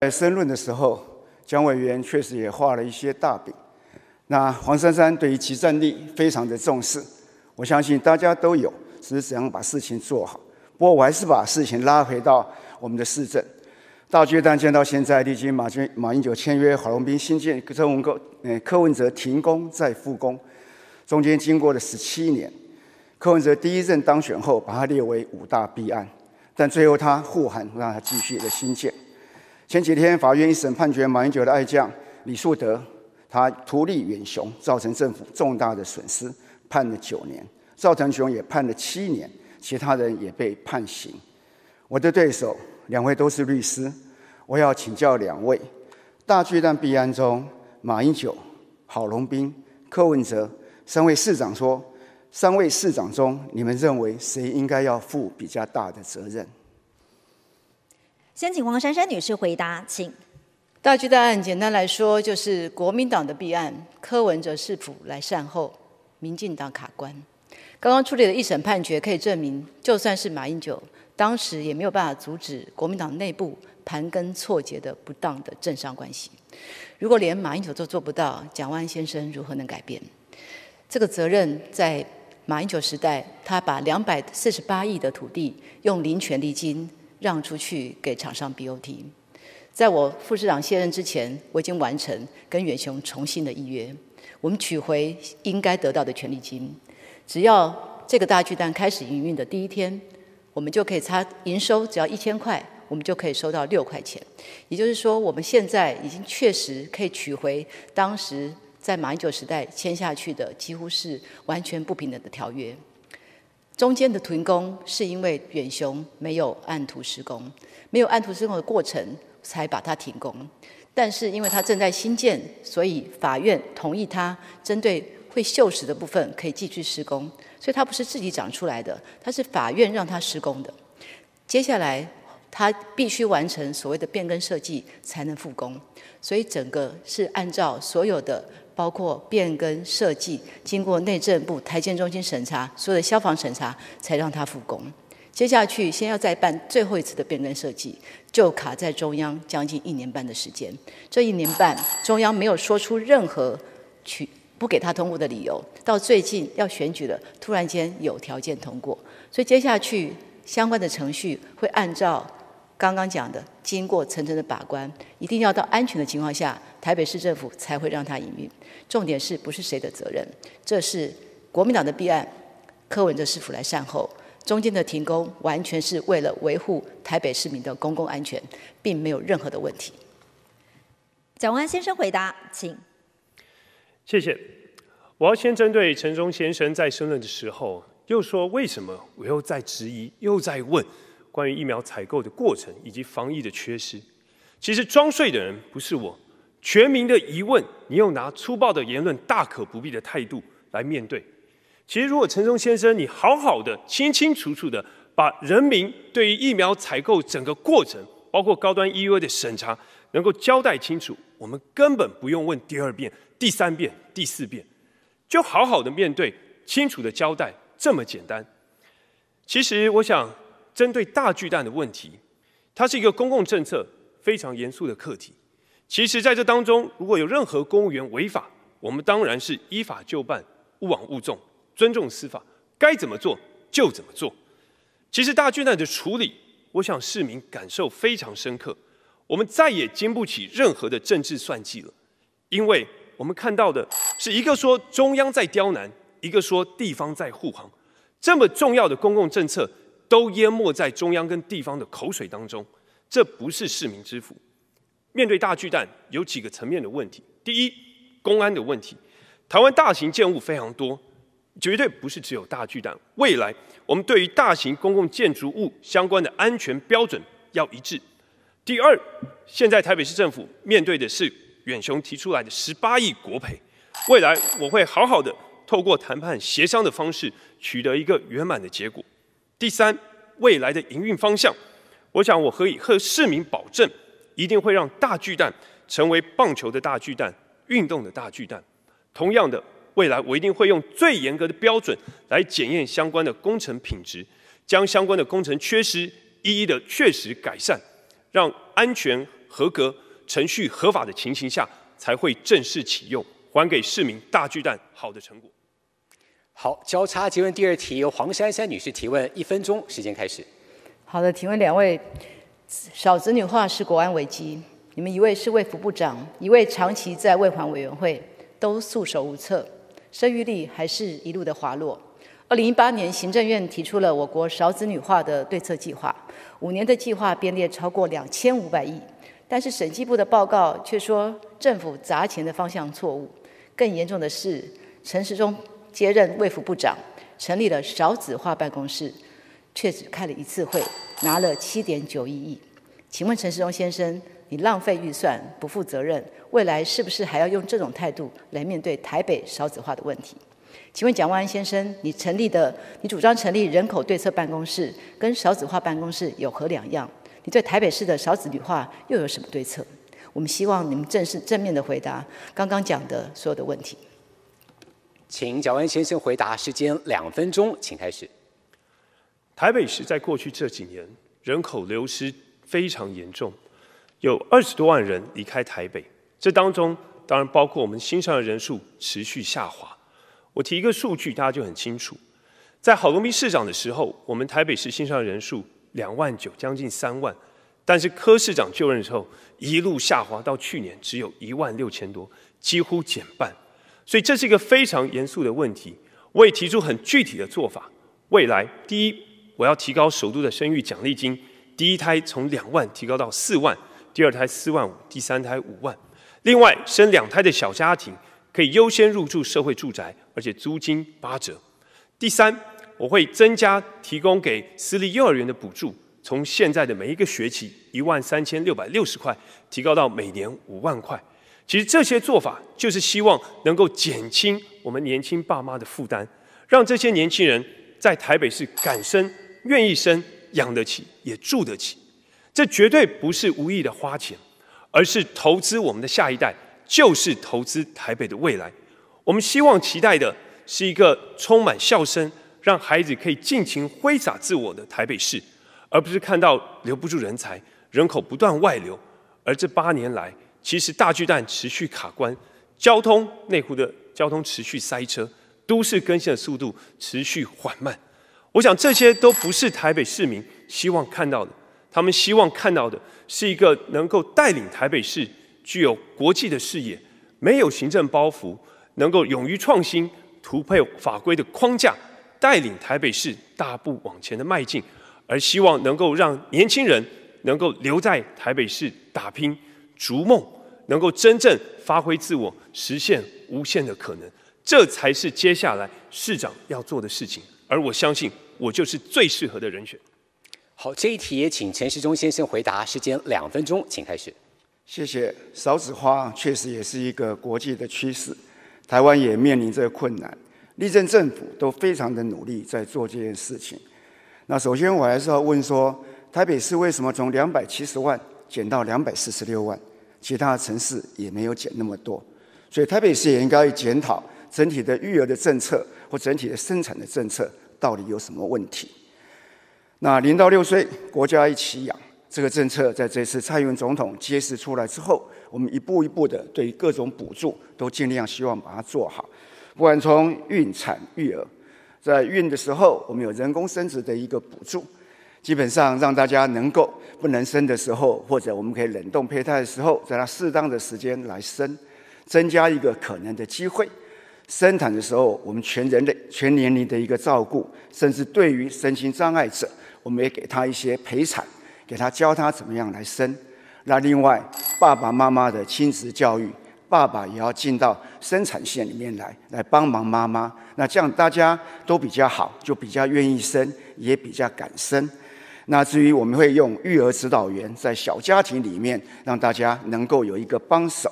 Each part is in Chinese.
在申论的时候，蒋委员确实也画了一些大饼。那黄珊珊对于集战力非常的重视，我相信大家都有，只是怎样把事情做好。不过我还是把事情拉回到我们的市政。大巨蛋建到现在，历经马军、马英九签约，郝龙斌新建，柯文哲、呃柯文哲停工再复工，中间经过了十七年。柯文哲第一任当选后，把它列为五大弊案，但最后他护航，让他继续的新建。前几天法院一审判决马英九的爱将李树德，他图利远雄，造成政府重大的损失，判了九年；赵腾雄也判了七年，其他人也被判刑。我的对手两位都是律师，我要请教两位：大巨蛋弊案中，马英九、郝龙斌、柯文哲三位市长说，三位市长中，你们认为谁应该要负比较大的责任？先请黄珊珊女士回答，请。大巨蛋案简单来说就是国民党的弊案，柯文哲市府来善后，民进党卡关。刚刚处理的一审判决可以证明，就算是马英九当时也没有办法阻止国民党内部盘根错节的不当的政商关系。如果连马英九都做不到，蒋万先生如何能改变？这个责任在马英九时代，他把两百四十八亿的土地用零权利金。让出去给厂商 BOT，在我副市长卸任之前，我已经完成跟远雄重新的预约，我们取回应该得到的权利金。只要这个大巨蛋开始营运的第一天，我们就可以差营收只要一千块，我们就可以收到六块钱。也就是说，我们现在已经确实可以取回当时在马英九时代签下去的几乎是完全不平等的条约。中间的停工是因为远雄没有按图施工，没有按图施工的过程才把它停工。但是因为它正在新建，所以法院同意它针对会锈蚀的部分可以继续施工。所以它不是自己长出来的，它是法院让它施工的。接下来它必须完成所谓的变更设计才能复工，所以整个是按照所有的。包括变更设计，经过内政部台建中心审查，所有的消防审查，才让它复工。接下去，先要再办最后一次的变更设计，就卡在中央将近一年半的时间。这一年半，中央没有说出任何取不给他通过的理由。到最近要选举了，突然间有条件通过，所以接下去相关的程序会按照。刚刚讲的，经过层层的把关，一定要到安全的情况下，台北市政府才会让它营运。重点是不是谁的责任？这是国民党的弊案，柯文哲市府来善后。中间的停工完全是为了维护台北市民的公共安全，并没有任何的问题。蒋万先生回答，请。谢谢。我要先针对陈忠先生在申论的时候，又说为什么我又在质疑，又在问。关于疫苗采购的过程以及防疫的缺失，其实装睡的人不是我，全民的疑问，你又拿粗暴的言论、大可不必的态度来面对。其实，如果陈松先生你好好的、清清楚楚的把人民对于疫苗采购整个过程，包括高端 EUA 的审查，能够交代清楚，我们根本不用问第二遍、第三遍、第四遍，就好好的面对，清楚的交代，这么简单。其实，我想。针对大巨蛋的问题，它是一个公共政策非常严肃的课题。其实，在这当中，如果有任何公务员违法，我们当然是依法就办，勿枉勿纵，尊重司法，该怎么做就怎么做。其实，大巨蛋的处理，我想市民感受非常深刻。我们再也经不起任何的政治算计了，因为我们看到的是一个说中央在刁难，一个说地方在护航，这么重要的公共政策。都淹没在中央跟地方的口水当中，这不是市民之福。面对大巨蛋，有几个层面的问题。第一，公安的问题。台湾大型建物非常多，绝对不是只有大巨蛋。未来，我们对于大型公共建筑物相关的安全标准要一致。第二，现在台北市政府面对的是远雄提出来的十八亿国赔，未来我会好好的透过谈判协商的方式，取得一个圆满的结果。第三，未来的营运方向，我想我可以和市民保证，一定会让大巨蛋成为棒球的大巨蛋、运动的大巨蛋。同样的，未来我一定会用最严格的标准来检验相关的工程品质，将相关的工程缺失一一的确实改善，让安全合格、程序合法的情形下，才会正式启用，还给市民大巨蛋好的成果。好，交叉提问第二题由黄珊珊女士提问，一分钟时间开始。好的，请问两位，少子女化是国安危机，你们一位是卫福部长，一位长期在卫环委员会，都束手无策，生育率还是一路的滑落。二零一八年，行政院提出了我国少子女化的对策计划，五年的计划编列超过两千五百亿，但是审计部的报告却说政府砸钱的方向错误。更严重的是，陈时中接任卫福部长，成立了少子化办公室，却只开了一次会，拿了七点九一亿。请问陈时中先生，你浪费预算，不负责任，未来是不是还要用这种态度来面对台北少子化的问题？请问蒋万安先生，你成立的、你主张成立人口对策办公室，跟少子化办公室有何两样？你对台北市的少子女化又有什么对策？我们希望你们正式正面的回答刚刚讲的所有的问题。请蒋万先生回答，时间两分钟，请开始。台北市在过去这几年人口流失非常严重，有二十多万人离开台北，这当中当然包括我们新上的人数持续下滑。我提一个数据，大家就很清楚。在郝龙斌市长的时候，我们台北市新上人数两万九，将近三万。但是柯市长就任之后，一路下滑到去年只有一万六千多，几乎减半。所以这是一个非常严肃的问题。我也提出很具体的做法。未来，第一，我要提高首都的生育奖励金，第一胎从两万提高到四万，第二胎四万五，第三胎五万。另外，生两胎的小家庭。可以优先入住社会住宅，而且租金八折。第三，我会增加提供给私立幼儿园的补助，从现在的每一个学期一万三千六百六十块，提高到每年五万块。其实这些做法就是希望能够减轻我们年轻爸妈的负担，让这些年轻人在台北市敢生、愿意生、养得起、也住得起。这绝对不是无意的花钱，而是投资我们的下一代。就是投资台北的未来。我们希望期待的是一个充满笑声，让孩子可以尽情挥洒自我的台北市，而不是看到留不住人才，人口不断外流。而这八年来，其实大巨蛋持续卡关，交通内湖的交通持续塞车，都市更新的速度持续缓慢。我想这些都不是台北市民希望看到的，他们希望看到的是一个能够带领台北市。具有国际的视野，没有行政包袱，能够勇于创新、突破法规的框架，带领台北市大步往前的迈进，而希望能够让年轻人能够留在台北市打拼、逐梦，能够真正发挥自我，实现无限的可能，这才是接下来市长要做的事情。而我相信，我就是最适合的人选。好，这一题也请陈时中先生回答，时间两分钟，请开始。谢谢。少子化确实也是一个国际的趋势，台湾也面临这个困难。立政政府都非常的努力在做这件事情。那首先我还是要问说，台北市为什么从两百七十万减到两百四十六万？其他城市也没有减那么多，所以台北市也应该检讨整体的育儿的政策或整体的生产的政策到底有什么问题。那零到六岁，国家一起养。这个政策在这次蔡英文总统揭示出来之后，我们一步一步的对于各种补助都尽量希望把它做好。不管从孕产育儿，在孕的时候，我们有人工生殖的一个补助，基本上让大家能够不能生的时候，或者我们可以冷冻胚胎的时候，在它适当的时间来生，增加一个可能的机会。生产的时候，我们全人类全年龄的一个照顾，甚至对于身心障碍者，我们也给他一些陪产。给他教他怎么样来生，那另外爸爸妈妈的亲子教育，爸爸也要进到生产线里面来，来帮忙妈妈。那这样大家都比较好，就比较愿意生，也比较敢生。那至于我们会用育儿指导员在小家庭里面，让大家能够有一个帮手。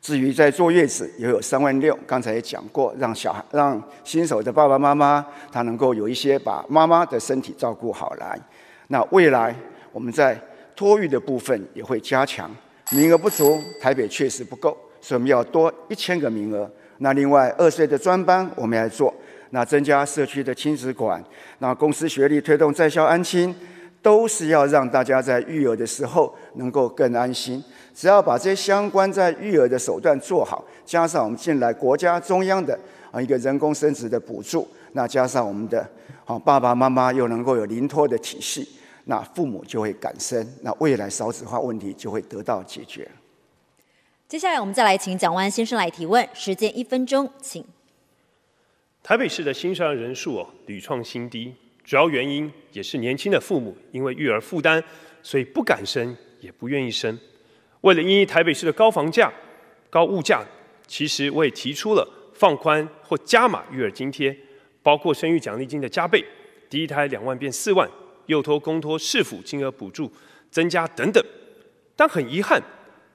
至于在坐月子也有三万六，刚才也讲过，让小孩让新手的爸爸妈妈他能够有一些把妈妈的身体照顾好来。那未来。我们在托育的部分也会加强，名额不足，台北确实不够，所以我们要多一千个名额。那另外二岁的专班我们来做，那增加社区的亲子馆，那公司学历推动在校安亲，都是要让大家在育儿的时候能够更安心。只要把这些相关在育儿的手段做好，加上我们近来国家中央的啊一个人工生殖的补助，那加上我们的啊爸爸妈妈又能够有临托的体系，那父母就会感生，那未来少子化问题就会得到解决。接下来我们再来请蒋万先生来提问，时间一分钟，请。台北市的新生儿人数哦屡创新低，主要原因也是年轻的父母因为育儿负担，所以不敢生也不愿意生。为了因应台北市的高房价、高物价，其实我也提出了放宽或加码育儿津贴，包括生育奖励金的加倍，第一胎两万变四万，幼托、公托、市府金额补助增加等等。但很遗憾，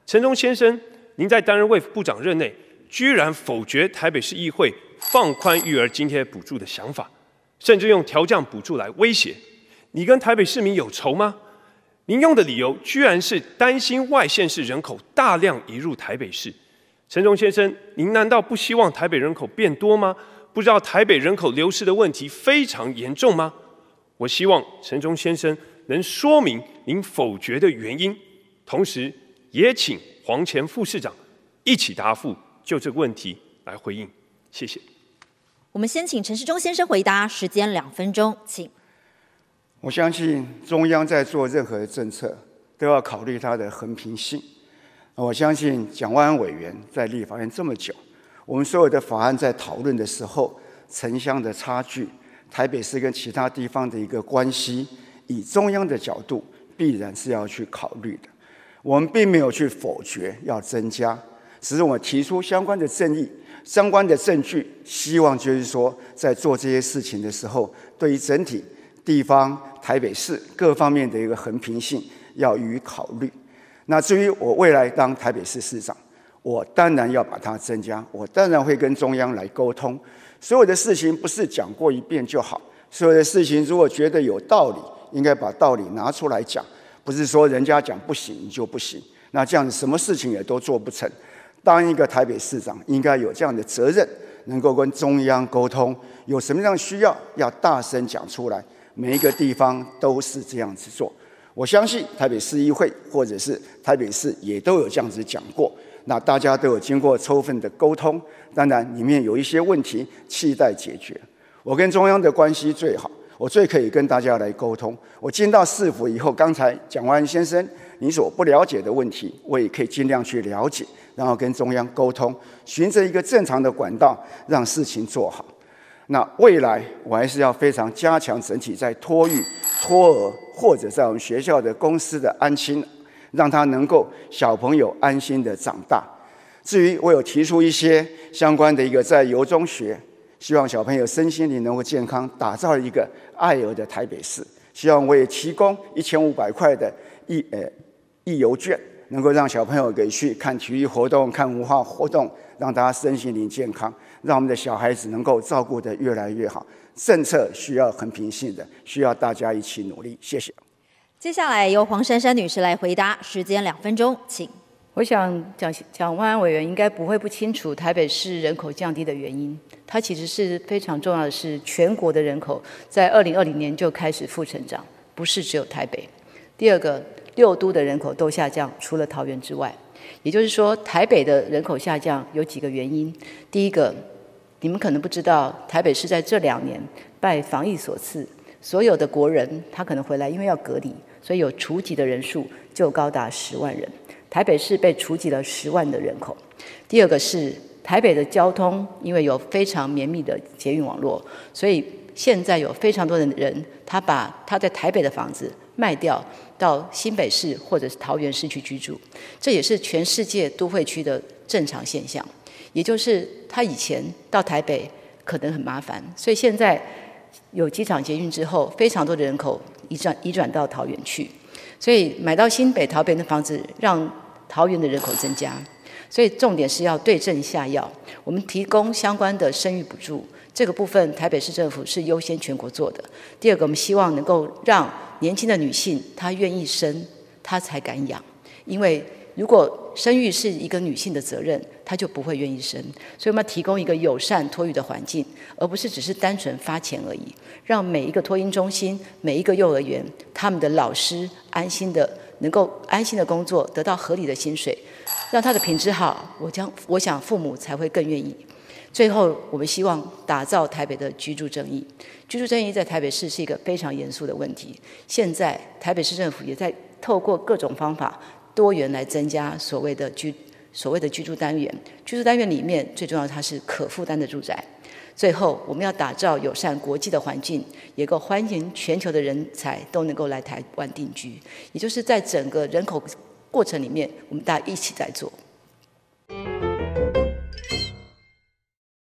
陈忠先生，您在担任卫部长任内，居然否决台北市议会。放宽育儿津贴补助的想法，甚至用调降补助来威胁你，跟台北市民有仇吗？您用的理由居然是担心外县市人口大量移入台北市。陈忠先生，您难道不希望台北人口变多吗？不知道台北人口流失的问题非常严重吗？我希望陈忠先生能说明您否决的原因，同时也请黄前副市长一起答复，就这个问题来回应。谢谢。我们先请陈世忠先生回答，时间两分钟，请。我相信中央在做任何政策，都要考虑它的横平性。我相信蒋万安委员在立法院这么久，我们所有的法案在讨论的时候，城乡的差距，台北市跟其他地方的一个关系，以中央的角度，必然是要去考虑的。我们并没有去否决要增加，只是我提出相关的正义。相关的证据，希望就是说，在做这些事情的时候，对于整体地方、台北市各方面的一个衡平性要予以考虑。那至于我未来当台北市市长，我当然要把它增加，我当然会跟中央来沟通。所有的事情不是讲过一遍就好，所有的事情如果觉得有道理，应该把道理拿出来讲，不是说人家讲不行就不行。那这样子什么事情也都做不成。当一个台北市长，应该有这样的责任，能够跟中央沟通，有什么样需要，要大声讲出来。每一个地方都是这样子做。我相信台北市议会或者是台北市也都有这样子讲过。那大家都有经过充分的沟通，当然里面有一些问题期待解决。我跟中央的关系最好，我最可以跟大家来沟通。我进到市府以后，刚才蒋万先生你所不了解的问题，我也可以尽量去了解。然后跟中央沟通，循着一个正常的管道，让事情做好。那未来我还是要非常加强整体在托育、托儿或者在我们学校的公司的安心，让他能够小朋友安心的长大。至于我有提出一些相关的一个在游中学，希望小朋友身心灵能够健康，打造一个爱儿的台北市。希望我也提供一千五百块的义呃义游券。能够让小朋友给去看体育活动、看文化活动，让大家身心灵健康，让我们的小孩子能够照顾得越来越好。政策需要很平性的，需要大家一起努力。谢谢。接下来由黄珊珊女士来回答，时间两分钟，请。我想蒋蒋万安委员应该不会不清楚台北市人口降低的原因，它其实是非常重要的是全国的人口在二零二零年就开始负成长，不是只有台北。第二个。六都的人口都下降，除了桃园之外，也就是说，台北的人口下降有几个原因。第一个，你们可能不知道，台北市在这两年拜防疫所赐，所有的国人他可能回来，因为要隔离，所以有除籍的人数就高达十万人。台北市被除籍了十万的人口。第二个是台北的交通，因为有非常绵密的捷运网络，所以现在有非常多的人，他把他在台北的房子卖掉。到新北市或者是桃园市去居住，这也是全世界都会区的正常现象。也就是他以前到台北可能很麻烦，所以现在有机场捷运之后，非常多的人口移转移转到桃园去，所以买到新北、桃园的房子，让桃园的人口增加。所以重点是要对症下药，我们提供相关的生育补助，这个部分台北市政府是优先全国做的。第二个，我们希望能够让年轻的女性，她愿意生，她才敢养。因为如果生育是一个女性的责任，她就不会愿意生。所以我们要提供一个友善托育的环境，而不是只是单纯发钱而已。让每一个托婴中心、每一个幼儿园，他们的老师安心的能够安心的工作，得到合理的薪水，让他的品质好，我将我想父母才会更愿意。最后，我们希望打造台北的居住正义。居住正义在台北市是一个非常严肃的问题。现在台北市政府也在透过各种方法多元来增加所谓的居所谓的居住单元。居住单元里面最重要，它是可负担的住宅。最后，我们要打造友善国际的环境，也够欢迎全球的人才都能够来台湾定居。也就是在整个人口过程里面，我们大家一起在做。